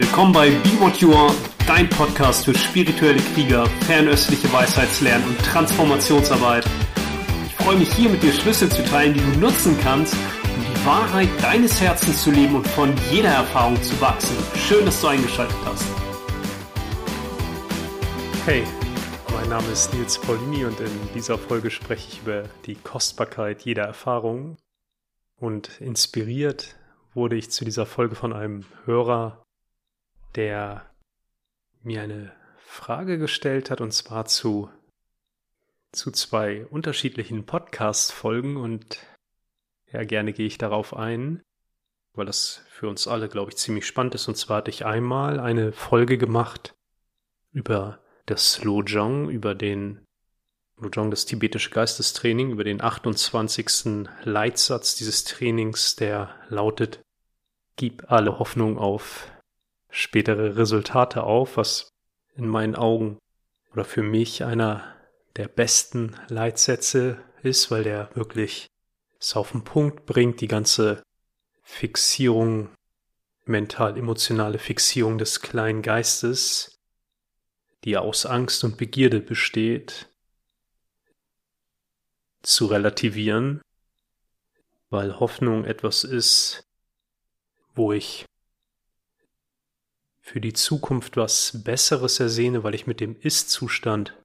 Willkommen bei Be What You Are, dein Podcast für spirituelle Krieger, fernöstliche Weisheitslernen und Transformationsarbeit. Ich freue mich hier mit dir Schlüssel zu teilen, die du nutzen kannst, um die Wahrheit deines Herzens zu leben und von jeder Erfahrung zu wachsen. Schön, dass du eingeschaltet hast. Hey, mein Name ist Nils Paulini und in dieser Folge spreche ich über die Kostbarkeit jeder Erfahrung. Und inspiriert wurde ich zu dieser Folge von einem Hörer, der mir eine Frage gestellt hat, und zwar zu, zu zwei unterschiedlichen Podcast-Folgen. Und ja, gerne gehe ich darauf ein, weil das für uns alle, glaube ich, ziemlich spannend ist. Und zwar hatte ich einmal eine Folge gemacht über das Lojong, über den Lojong, das tibetische Geistestraining, über den 28. Leitsatz dieses Trainings, der lautet, gib alle Hoffnung auf spätere Resultate auf, was in meinen Augen oder für mich einer der besten Leitsätze ist, weil der wirklich es auf den Punkt bringt, die ganze Fixierung, mental-emotionale Fixierung des kleinen Geistes, die aus Angst und Begierde besteht, zu relativieren, weil Hoffnung etwas ist, wo ich für die Zukunft was Besseres ersehne, weil ich mit dem Ist-Zustand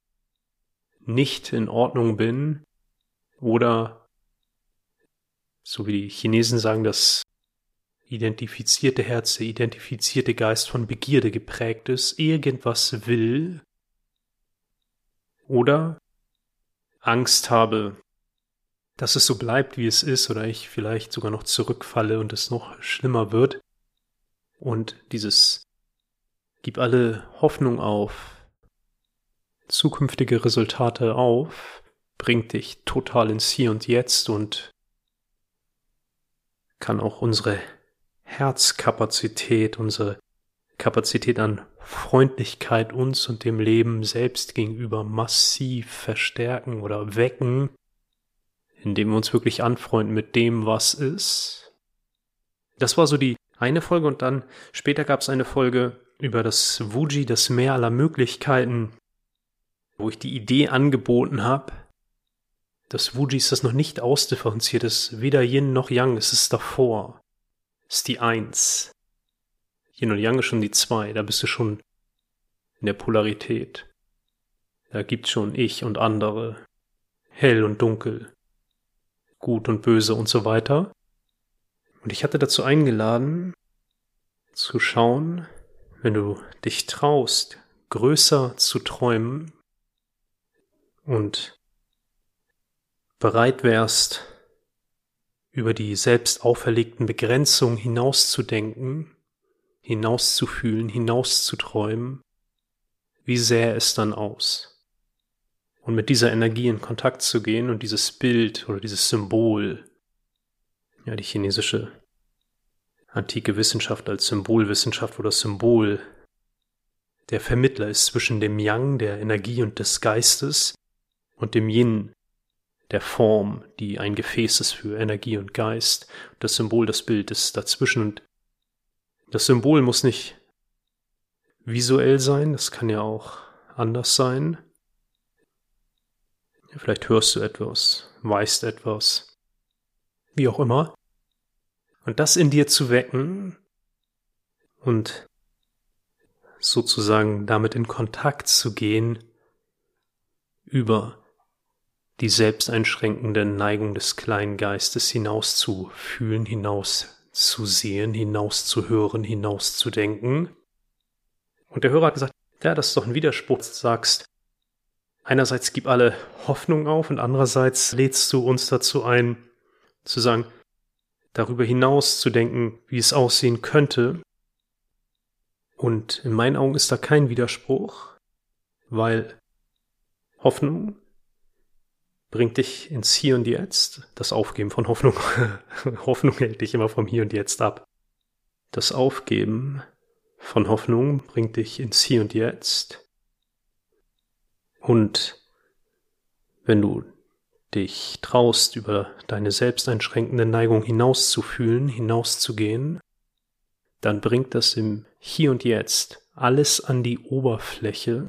nicht in Ordnung bin oder so wie die Chinesen sagen, das identifizierte Herz, der identifizierte Geist von Begierde geprägt ist, irgendwas will oder Angst habe, dass es so bleibt, wie es ist, oder ich vielleicht sogar noch zurückfalle und es noch schlimmer wird. Und dieses Gib alle Hoffnung auf, zukünftige Resultate auf, bringt dich total ins Hier und Jetzt und kann auch unsere Herzkapazität, unsere Kapazität an Freundlichkeit uns und dem Leben selbst gegenüber massiv verstärken oder wecken, indem wir uns wirklich anfreunden mit dem, was ist. Das war so die eine Folge und dann später gab es eine Folge über das Wuji, das Meer aller Möglichkeiten, wo ich die Idee angeboten habe, das Wuji ist das noch nicht ausdifferenziert ist, weder Yin noch Yang, es ist davor, es ist die Eins. Yin und Yang ist schon die Zwei, da bist du schon in der Polarität. Da gibt's schon Ich und andere, hell und dunkel, gut und böse und so weiter. Und ich hatte dazu eingeladen, zu schauen, wenn du dich traust, größer zu träumen und bereit wärst, über die selbst auferlegten Begrenzungen hinauszudenken, hinauszufühlen, hinauszuträumen, wie sähe es dann aus? Und mit dieser Energie in Kontakt zu gehen und dieses Bild oder dieses Symbol, ja, die chinesische antike Wissenschaft als Symbolwissenschaft oder Symbol der Vermittler ist zwischen dem Yang, der Energie und des Geistes, und dem Yin, der Form, die ein Gefäß ist für Energie und Geist. Das Symbol, das Bild ist dazwischen und das Symbol muss nicht visuell sein, das kann ja auch anders sein. Vielleicht hörst du etwas, weißt etwas, wie auch immer. Und das in dir zu wecken und sozusagen damit in Kontakt zu gehen über die selbsteinschränkende Neigung des kleinen Geistes hinaus zu fühlen, hinaus zu sehen, hinaus zu hören, hinaus zu denken. Und der Hörer hat gesagt, ja, das ist doch ein Widerspruch, sagst, einerseits gib alle Hoffnung auf und andererseits lädst du uns dazu ein, zu sagen, darüber hinaus zu denken, wie es aussehen könnte. Und in meinen Augen ist da kein Widerspruch, weil Hoffnung bringt dich ins Hier und Jetzt. Das Aufgeben von Hoffnung, Hoffnung hält dich immer vom Hier und Jetzt ab. Das Aufgeben von Hoffnung bringt dich ins Hier und Jetzt. Und wenn du dich traust, über deine selbsteinschränkende Neigung hinauszufühlen, hinauszugehen, dann bringt das im Hier und Jetzt alles an die Oberfläche.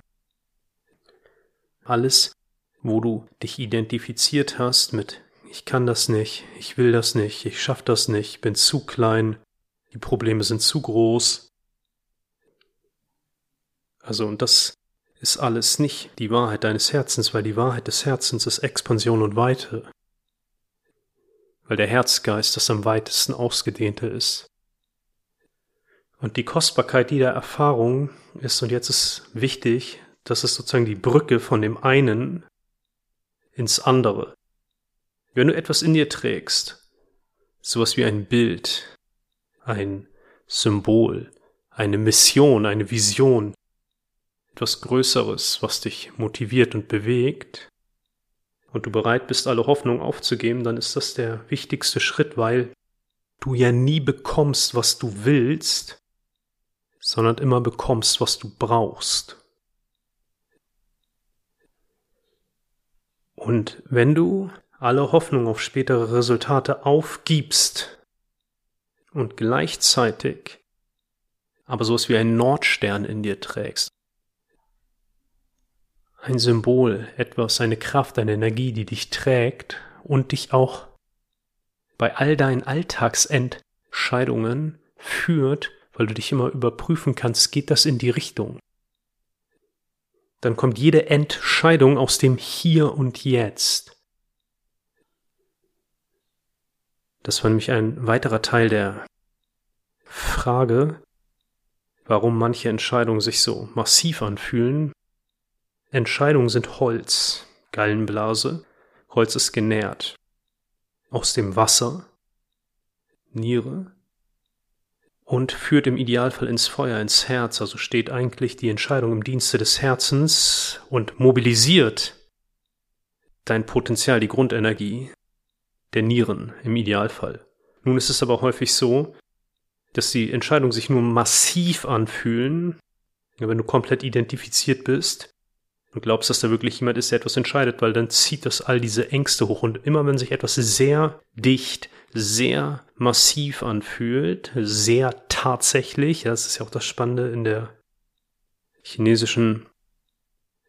Alles, wo du dich identifiziert hast mit ich kann das nicht, ich will das nicht, ich schaff das nicht, bin zu klein, die Probleme sind zu groß. Also, und das ist alles nicht die Wahrheit deines Herzens, weil die Wahrheit des Herzens ist Expansion und Weite. Weil der Herzgeist das am weitesten ausgedehnte ist. Und die Kostbarkeit jeder Erfahrung ist, und jetzt ist wichtig, das ist sozusagen die Brücke von dem einen ins andere. Wenn du etwas in dir trägst, sowas wie ein Bild, ein Symbol, eine Mission, eine Vision, etwas Größeres, was dich motiviert und bewegt, und du bereit bist, alle Hoffnung aufzugeben, dann ist das der wichtigste Schritt, weil du ja nie bekommst, was du willst, sondern immer bekommst, was du brauchst. Und wenn du alle Hoffnung auf spätere Resultate aufgibst und gleichzeitig aber sowas wie ein Nordstern in dir trägst, ein Symbol, etwas, eine Kraft, eine Energie, die dich trägt und dich auch bei all deinen Alltagsentscheidungen führt, weil du dich immer überprüfen kannst, geht das in die Richtung. Dann kommt jede Entscheidung aus dem Hier und Jetzt. Das war nämlich ein weiterer Teil der Frage, warum manche Entscheidungen sich so massiv anfühlen, Entscheidungen sind Holz, Gallenblase. Holz ist genährt. Aus dem Wasser, Niere und führt im Idealfall ins Feuer, ins Herz, also steht eigentlich die Entscheidung im Dienste des Herzens und mobilisiert dein Potenzial, die Grundenergie der Nieren im Idealfall. Nun ist es aber häufig so, dass die Entscheidungen sich nur massiv anfühlen, wenn du komplett identifiziert bist und glaubst, dass da wirklich jemand ist, der etwas entscheidet, weil dann zieht das all diese Ängste hoch. Und immer wenn sich etwas sehr dicht, sehr massiv anfühlt, sehr tatsächlich, das ist ja auch das Spannende in der chinesischen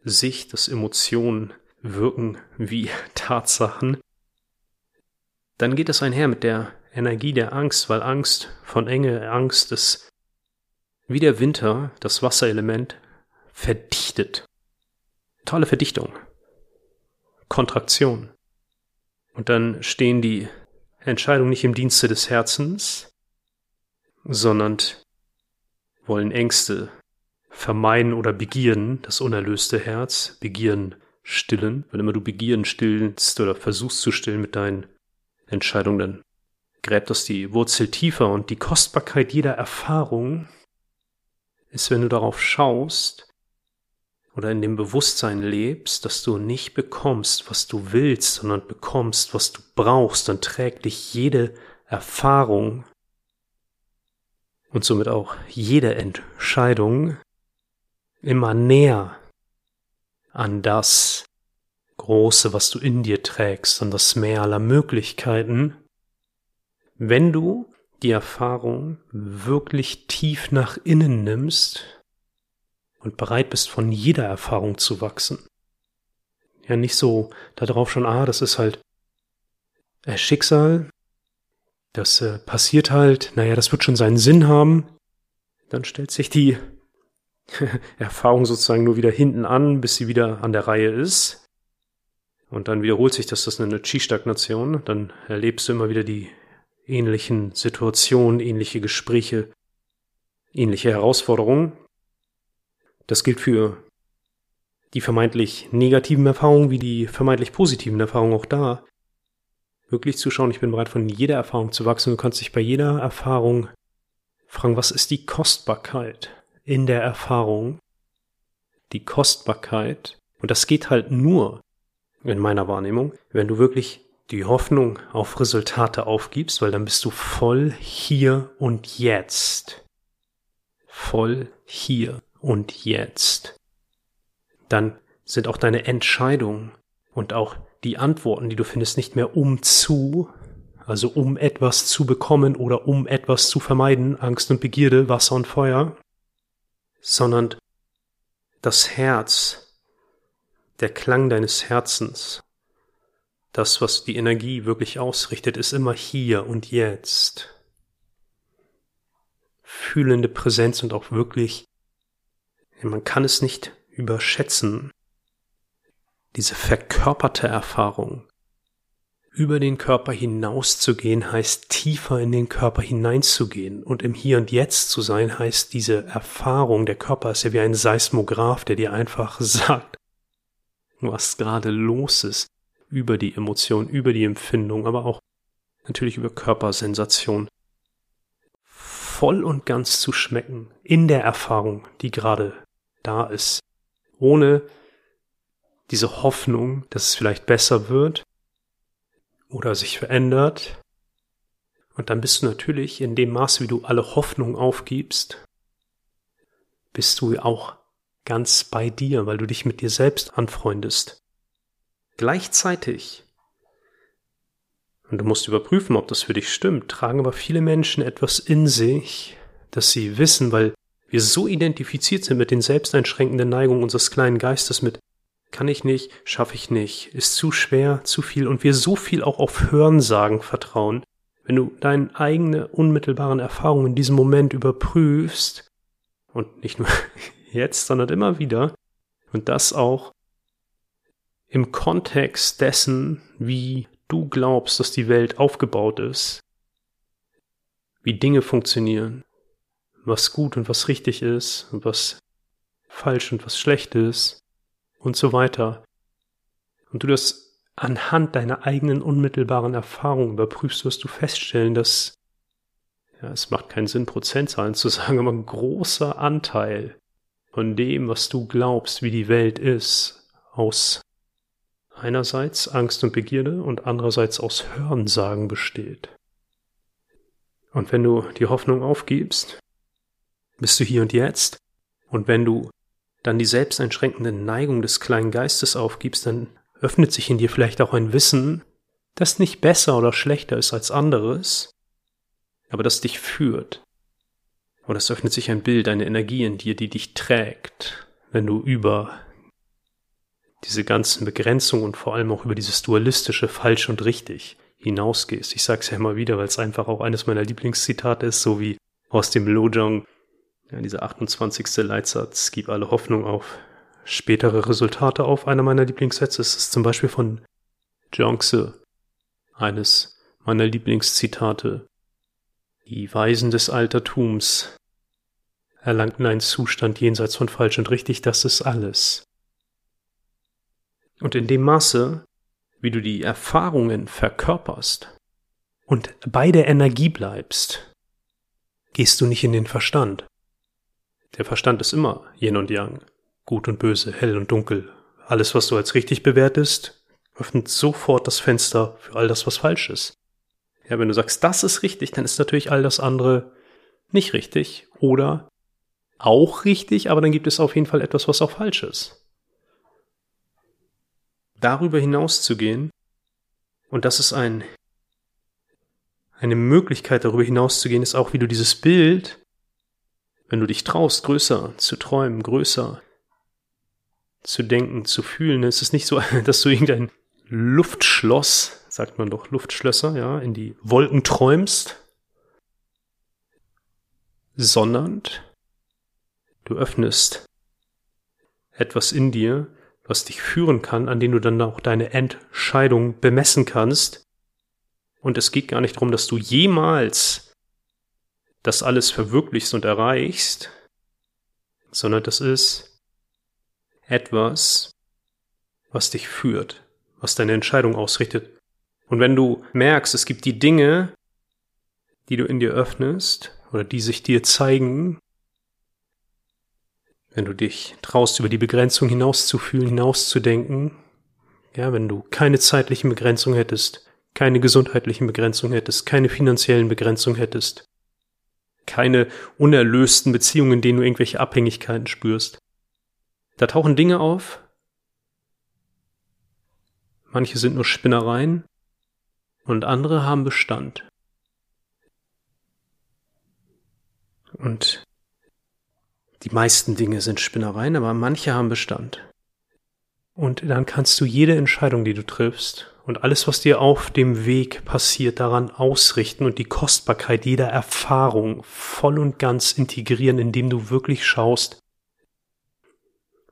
Sicht, dass Emotionen wirken wie Tatsachen, dann geht das einher mit der Energie der Angst, weil Angst von Enge, Angst ist wie der Winter, das Wasserelement, verdichtet. Totale Verdichtung. Kontraktion. Und dann stehen die Entscheidungen nicht im Dienste des Herzens, sondern wollen Ängste vermeiden oder Begierden, das unerlöste Herz, Begieren stillen. Wenn immer du Begieren stillst oder versuchst zu stillen mit deinen Entscheidungen, dann gräbt das die Wurzel tiefer und die Kostbarkeit jeder Erfahrung ist, wenn du darauf schaust, oder in dem Bewusstsein lebst, dass du nicht bekommst, was du willst, sondern bekommst, was du brauchst, dann trägt dich jede Erfahrung und somit auch jede Entscheidung immer näher an das Große, was du in dir trägst, an das Meer aller Möglichkeiten, wenn du die Erfahrung wirklich tief nach innen nimmst und bereit bist, von jeder Erfahrung zu wachsen. Ja, nicht so darauf schon, ah, das ist halt äh, Schicksal, das äh, passiert halt, naja, das wird schon seinen Sinn haben. Dann stellt sich die Erfahrung sozusagen nur wieder hinten an, bis sie wieder an der Reihe ist. Und dann wiederholt sich das, das ist eine Chi-Stagnation. Dann erlebst du immer wieder die ähnlichen Situationen, ähnliche Gespräche, ähnliche Herausforderungen. Das gilt für die vermeintlich negativen Erfahrungen wie die vermeintlich positiven Erfahrungen auch da. Wirklich zu schauen, ich bin bereit, von jeder Erfahrung zu wachsen. Du kannst dich bei jeder Erfahrung fragen, was ist die Kostbarkeit in der Erfahrung? Die Kostbarkeit. Und das geht halt nur, in meiner Wahrnehmung, wenn du wirklich die Hoffnung auf Resultate aufgibst, weil dann bist du voll hier und jetzt. Voll hier und jetzt. Dann sind auch deine Entscheidungen und auch die Antworten, die du findest, nicht mehr um zu, also um etwas zu bekommen oder um etwas zu vermeiden, Angst und Begierde, Wasser und Feuer, sondern das Herz, der Klang deines Herzens, das, was die Energie wirklich ausrichtet, ist immer hier und jetzt. Fühlende Präsenz und auch wirklich, man kann es nicht überschätzen, diese verkörperte Erfahrung. Über den Körper hinauszugehen heißt tiefer in den Körper hineinzugehen und im Hier und Jetzt zu sein heißt diese Erfahrung, der Körper ist ja wie ein Seismograph, der dir einfach sagt, was gerade los ist, über die Emotion, über die Empfindung, aber auch natürlich über Körpersensation voll und ganz zu schmecken in der Erfahrung, die gerade da ist, ohne diese Hoffnung, dass es vielleicht besser wird oder sich verändert. Und dann bist du natürlich in dem Maße, wie du alle Hoffnung aufgibst, bist du auch ganz bei dir, weil du dich mit dir selbst anfreundest. Gleichzeitig, und du musst überprüfen, ob das für dich stimmt, tragen aber viele Menschen etwas in sich, dass sie wissen, weil wir so identifiziert sind mit den selbsteinschränkenden Neigungen unseres kleinen Geistes, mit kann ich nicht, schaffe ich nicht, ist zu schwer, zu viel und wir so viel auch auf Hörensagen vertrauen. Wenn du deine eigene unmittelbaren Erfahrungen in diesem Moment überprüfst, und nicht nur jetzt, sondern immer wieder, und das auch im Kontext dessen, wie du glaubst, dass die Welt aufgebaut ist, wie Dinge funktionieren, was gut und was richtig ist und was falsch und was schlecht ist und so weiter. Und du das anhand deiner eigenen unmittelbaren Erfahrungen überprüfst, wirst du feststellen, dass ja, es macht keinen Sinn, Prozentzahlen zu sagen, aber ein großer Anteil von dem, was du glaubst, wie die Welt ist, aus einerseits Angst und Begierde und andererseits aus Hörensagen besteht. Und wenn du die Hoffnung aufgibst, bist du hier und jetzt, und wenn du dann die selbsteinschränkende Neigung des kleinen Geistes aufgibst, dann öffnet sich in dir vielleicht auch ein Wissen, das nicht besser oder schlechter ist als anderes, aber das dich führt. Oder es öffnet sich ein Bild, eine Energie in dir, die dich trägt, wenn du über diese ganzen Begrenzungen und vor allem auch über dieses dualistische falsch und richtig hinausgehst. Ich sag's ja immer wieder, weil es einfach auch eines meiner Lieblingszitate ist, so wie aus dem Lojong, ja, dieser 28. Leitsatz, gib alle Hoffnung auf spätere Resultate auf. Einer meiner Lieblingssätze ist zum Beispiel von Zhongse, eines meiner Lieblingszitate. Die Weisen des Altertums erlangten einen Zustand jenseits von falsch und richtig, das ist alles. Und in dem Maße, wie du die Erfahrungen verkörperst und bei der Energie bleibst, gehst du nicht in den Verstand. Der Verstand ist immer Yin und Yang, gut und böse, hell und dunkel. Alles, was du als richtig bewertest, öffnet sofort das Fenster für all das, was falsch ist. Ja, wenn du sagst, das ist richtig, dann ist natürlich all das andere nicht richtig oder auch richtig, aber dann gibt es auf jeden Fall etwas, was auch falsch ist darüber hinaus zu gehen. Und das ist ein, eine Möglichkeit, darüber hinaus zu gehen, ist auch, wie du dieses Bild, wenn du dich traust, größer zu träumen, größer zu denken, zu fühlen. Es ist nicht so, dass du irgendein Luftschloss, sagt man doch Luftschlösser, ja, in die Wolken träumst, sondern du öffnest etwas in dir, was dich führen kann, an dem du dann auch deine Entscheidung bemessen kannst. Und es geht gar nicht darum, dass du jemals das alles verwirklichst und erreichst, sondern das ist etwas, was dich führt, was deine Entscheidung ausrichtet. Und wenn du merkst, es gibt die Dinge, die du in dir öffnest oder die sich dir zeigen, wenn du dich traust, über die Begrenzung hinauszufühlen, hinauszudenken, ja, wenn du keine zeitlichen Begrenzungen hättest, keine gesundheitlichen Begrenzungen hättest, keine finanziellen Begrenzungen hättest, keine unerlösten Beziehungen, in denen du irgendwelche Abhängigkeiten spürst. Da tauchen Dinge auf. Manche sind nur Spinnereien und andere haben Bestand. Und die meisten Dinge sind Spinnereien, aber manche haben Bestand. Und dann kannst du jede Entscheidung, die du triffst und alles, was dir auf dem Weg passiert, daran ausrichten und die Kostbarkeit jeder Erfahrung voll und ganz integrieren, indem du wirklich schaust,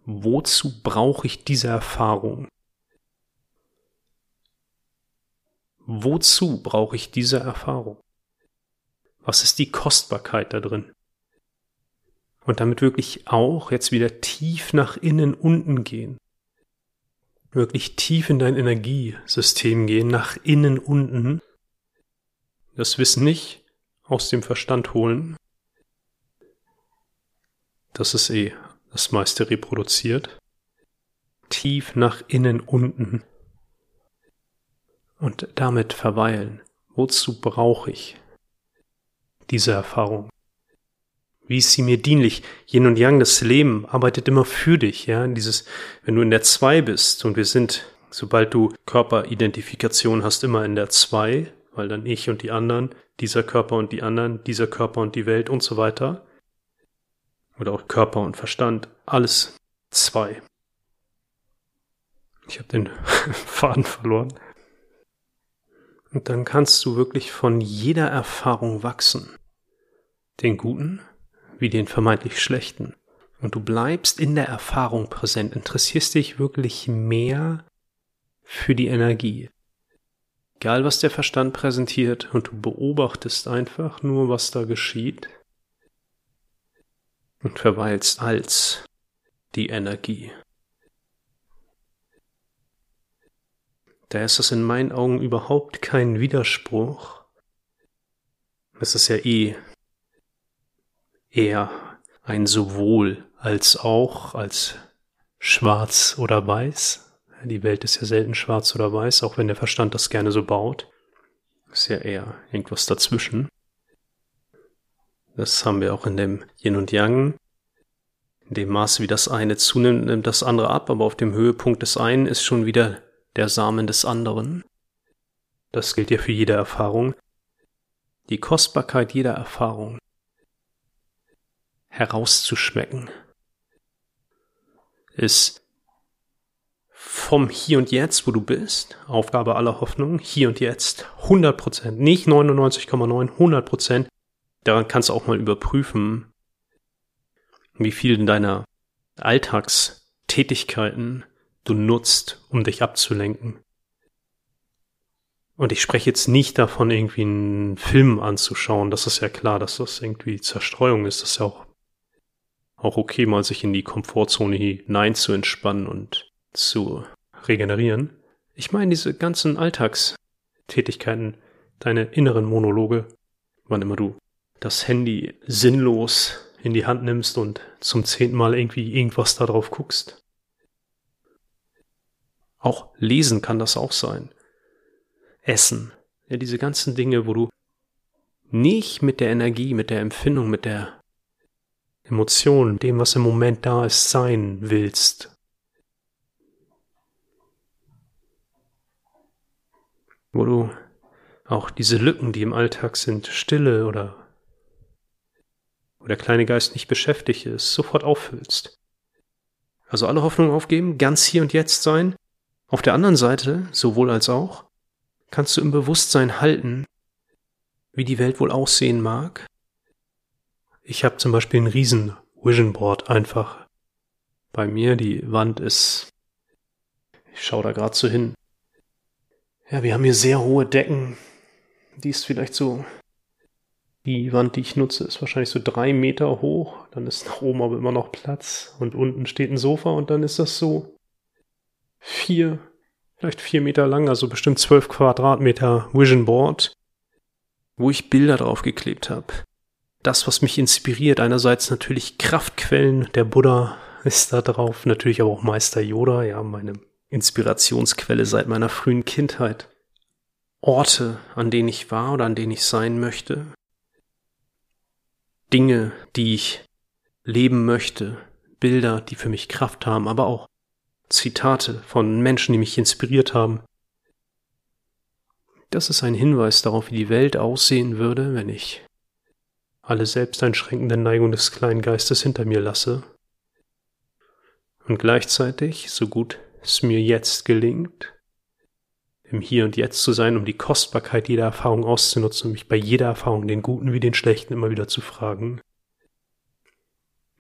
wozu brauche ich diese Erfahrung? Wozu brauche ich diese Erfahrung? Was ist die Kostbarkeit da drin? Und damit wirklich auch jetzt wieder tief nach innen unten gehen wirklich tief in dein Energiesystem gehen, nach innen unten, das Wissen nicht aus dem Verstand holen, das ist eh das meiste reproduziert, tief nach innen unten und damit verweilen. Wozu brauche ich diese Erfahrung? Wie ist sie mir dienlich? Yin und Yang, das Leben arbeitet immer für dich, ja. Dieses, wenn du in der Zwei bist und wir sind, sobald du Körperidentifikation hast, immer in der Zwei, weil dann ich und die anderen, dieser Körper und die anderen, dieser Körper und die Welt und so weiter. Oder auch Körper und Verstand, alles zwei. Ich habe den Faden verloren. Und dann kannst du wirklich von jeder Erfahrung wachsen. Den guten wie den vermeintlich schlechten. Und du bleibst in der Erfahrung präsent, interessierst dich wirklich mehr für die Energie. Egal was der Verstand präsentiert und du beobachtest einfach nur, was da geschieht und verweilst als die Energie. Da ist es in meinen Augen überhaupt kein Widerspruch. Es ist ja eh eher ein sowohl als auch, als schwarz oder weiß. Die Welt ist ja selten schwarz oder weiß, auch wenn der Verstand das gerne so baut. Ist ja eher irgendwas dazwischen. Das haben wir auch in dem Yin und Yang. In dem Maße, wie das eine zunimmt, nimmt das andere ab, aber auf dem Höhepunkt des einen ist schon wieder der Samen des anderen. Das gilt ja für jede Erfahrung. Die Kostbarkeit jeder Erfahrung herauszuschmecken, ist vom Hier und Jetzt, wo du bist, Aufgabe aller Hoffnung, hier und jetzt, 100 Prozent, nicht 99,9, 100 Prozent. Daran kannst du auch mal überprüfen, wie viel deiner Alltagstätigkeiten du nutzt, um dich abzulenken. Und ich spreche jetzt nicht davon, irgendwie einen Film anzuschauen. Das ist ja klar, dass das irgendwie Zerstreuung ist. Das ist ja auch auch okay, mal sich in die Komfortzone hinein zu entspannen und zu regenerieren. Ich meine diese ganzen Alltagstätigkeiten, deine inneren Monologe, wann immer du das Handy sinnlos in die Hand nimmst und zum zehnten Mal irgendwie irgendwas da drauf guckst. Auch lesen kann das auch sein. Essen. Ja, diese ganzen Dinge, wo du nicht mit der Energie, mit der Empfindung, mit der Emotionen, dem, was im Moment da ist, sein willst. Wo du auch diese Lücken, die im Alltag sind, Stille oder wo der kleine Geist nicht beschäftigt ist, sofort auffüllst. Also alle Hoffnung aufgeben, ganz hier und jetzt sein. Auf der anderen Seite, sowohl als auch, kannst du im Bewusstsein halten, wie die Welt wohl aussehen mag, ich habe zum Beispiel ein riesen Vision Board einfach bei mir. Die Wand ist, ich schaue da gerade so hin. Ja, wir haben hier sehr hohe Decken. Die ist vielleicht so, die Wand, die ich nutze, ist wahrscheinlich so drei Meter hoch. Dann ist nach oben aber immer noch Platz und unten steht ein Sofa und dann ist das so vier, vielleicht vier Meter lang, also bestimmt zwölf Quadratmeter Vision Board, wo ich Bilder drauf geklebt habe das, was mich inspiriert. Einerseits natürlich Kraftquellen, der Buddha ist da drauf, natürlich aber auch Meister Yoda, ja, meine Inspirationsquelle seit meiner frühen Kindheit. Orte, an denen ich war oder an denen ich sein möchte. Dinge, die ich leben möchte. Bilder, die für mich Kraft haben, aber auch Zitate von Menschen, die mich inspiriert haben. Das ist ein Hinweis darauf, wie die Welt aussehen würde, wenn ich alle selbsteinschränkenden Neigungen des kleinen Geistes hinter mir lasse und gleichzeitig, so gut es mir jetzt gelingt, im Hier und Jetzt zu sein, um die Kostbarkeit jeder Erfahrung auszunutzen und mich bei jeder Erfahrung, den Guten wie den Schlechten, immer wieder zu fragen,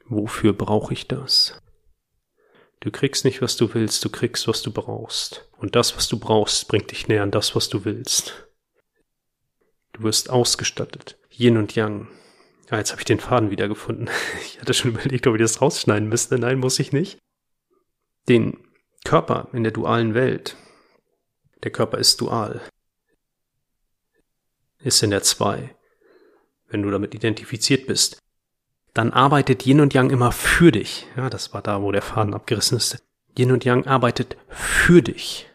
wofür brauche ich das? Du kriegst nicht, was du willst, du kriegst, was du brauchst. Und das, was du brauchst, bringt dich näher an das, was du willst. Du wirst ausgestattet. Yin und Yang. Ja, jetzt habe ich den Faden wiedergefunden. Ich hatte schon überlegt, ob ich das rausschneiden müsste. Nein, muss ich nicht. Den Körper in der dualen Welt. Der Körper ist dual. Ist in der Zwei. Wenn du damit identifiziert bist, dann arbeitet Yin und Yang immer für dich. Ja, das war da, wo der Faden abgerissen ist. Yin und Yang arbeitet für dich.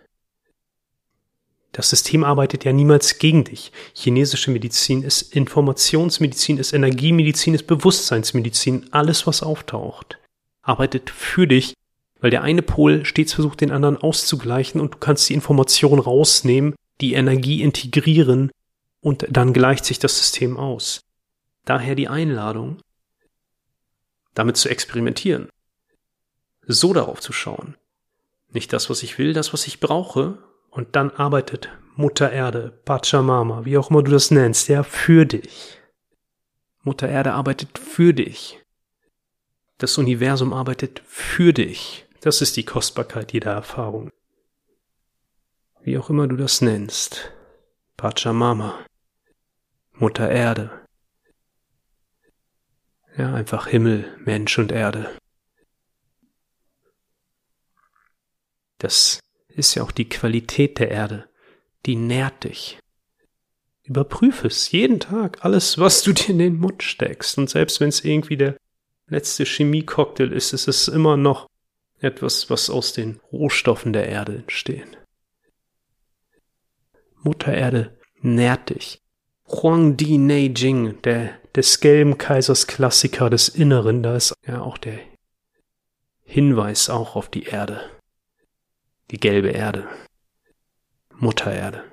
Das System arbeitet ja niemals gegen dich. Chinesische Medizin ist Informationsmedizin, ist Energiemedizin, ist Bewusstseinsmedizin. Alles, was auftaucht, arbeitet für dich, weil der eine Pol stets versucht, den anderen auszugleichen und du kannst die Information rausnehmen, die Energie integrieren und dann gleicht sich das System aus. Daher die Einladung, damit zu experimentieren. So darauf zu schauen. Nicht das, was ich will, das, was ich brauche. Und dann arbeitet Mutter Erde, Pachamama, wie auch immer du das nennst, ja, für dich. Mutter Erde arbeitet für dich. Das Universum arbeitet für dich. Das ist die Kostbarkeit jeder Erfahrung. Wie auch immer du das nennst. Pachamama. Mutter Erde. Ja, einfach Himmel, Mensch und Erde. Das ist ja auch die Qualität der Erde. Die nährt dich. Überprüfe es jeden Tag, alles, was du dir in den Mund steckst. Und selbst wenn es irgendwie der letzte Chemiecocktail ist, ist es immer noch etwas, was aus den Rohstoffen der Erde entstehen. Mutter Erde nährt dich. Huangdi Neijing, der des gelben Kaisers Klassiker des Inneren, da ist ja auch der Hinweis auch auf die Erde. Die gelbe Erde. Mutter Erde.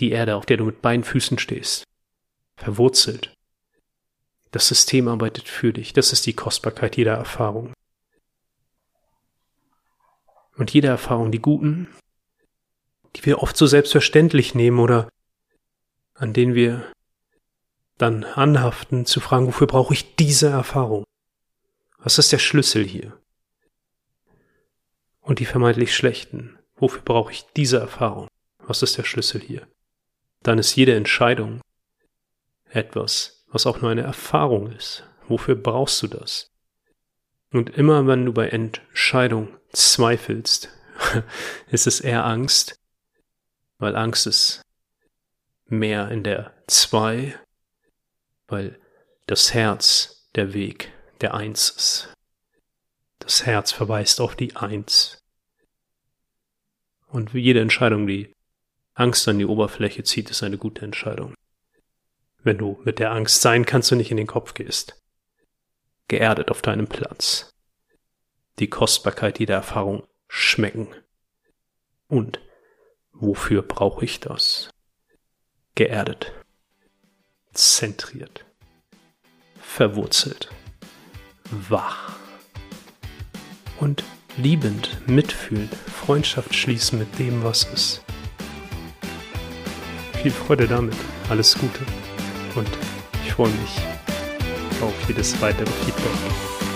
Die Erde, auf der du mit beiden Füßen stehst. Verwurzelt. Das System arbeitet für dich. Das ist die Kostbarkeit jeder Erfahrung. Und jede Erfahrung, die guten, die wir oft so selbstverständlich nehmen oder an denen wir dann anhaften, zu fragen, wofür brauche ich diese Erfahrung? Was ist der Schlüssel hier? Und die vermeintlich schlechten, wofür brauche ich diese Erfahrung? Was ist der Schlüssel hier? Dann ist jede Entscheidung etwas, was auch nur eine Erfahrung ist. Wofür brauchst du das? Und immer wenn du bei Entscheidung zweifelst, ist es eher Angst, weil Angst ist mehr in der Zwei weil das Herz der Weg der Eins ist. Das Herz verweist auf die Eins. Und jede Entscheidung, die Angst an die Oberfläche zieht, ist eine gute Entscheidung. Wenn du mit der Angst sein kannst und nicht in den Kopf gehst. Geerdet auf deinem Platz. Die Kostbarkeit jeder Erfahrung schmecken. Und wofür brauche ich das? Geerdet zentriert, verwurzelt, wach und liebend, mitfühlend, Freundschaft schließen mit dem, was ist. Viel Freude damit, alles Gute und ich freue mich auf jedes weitere Feedback.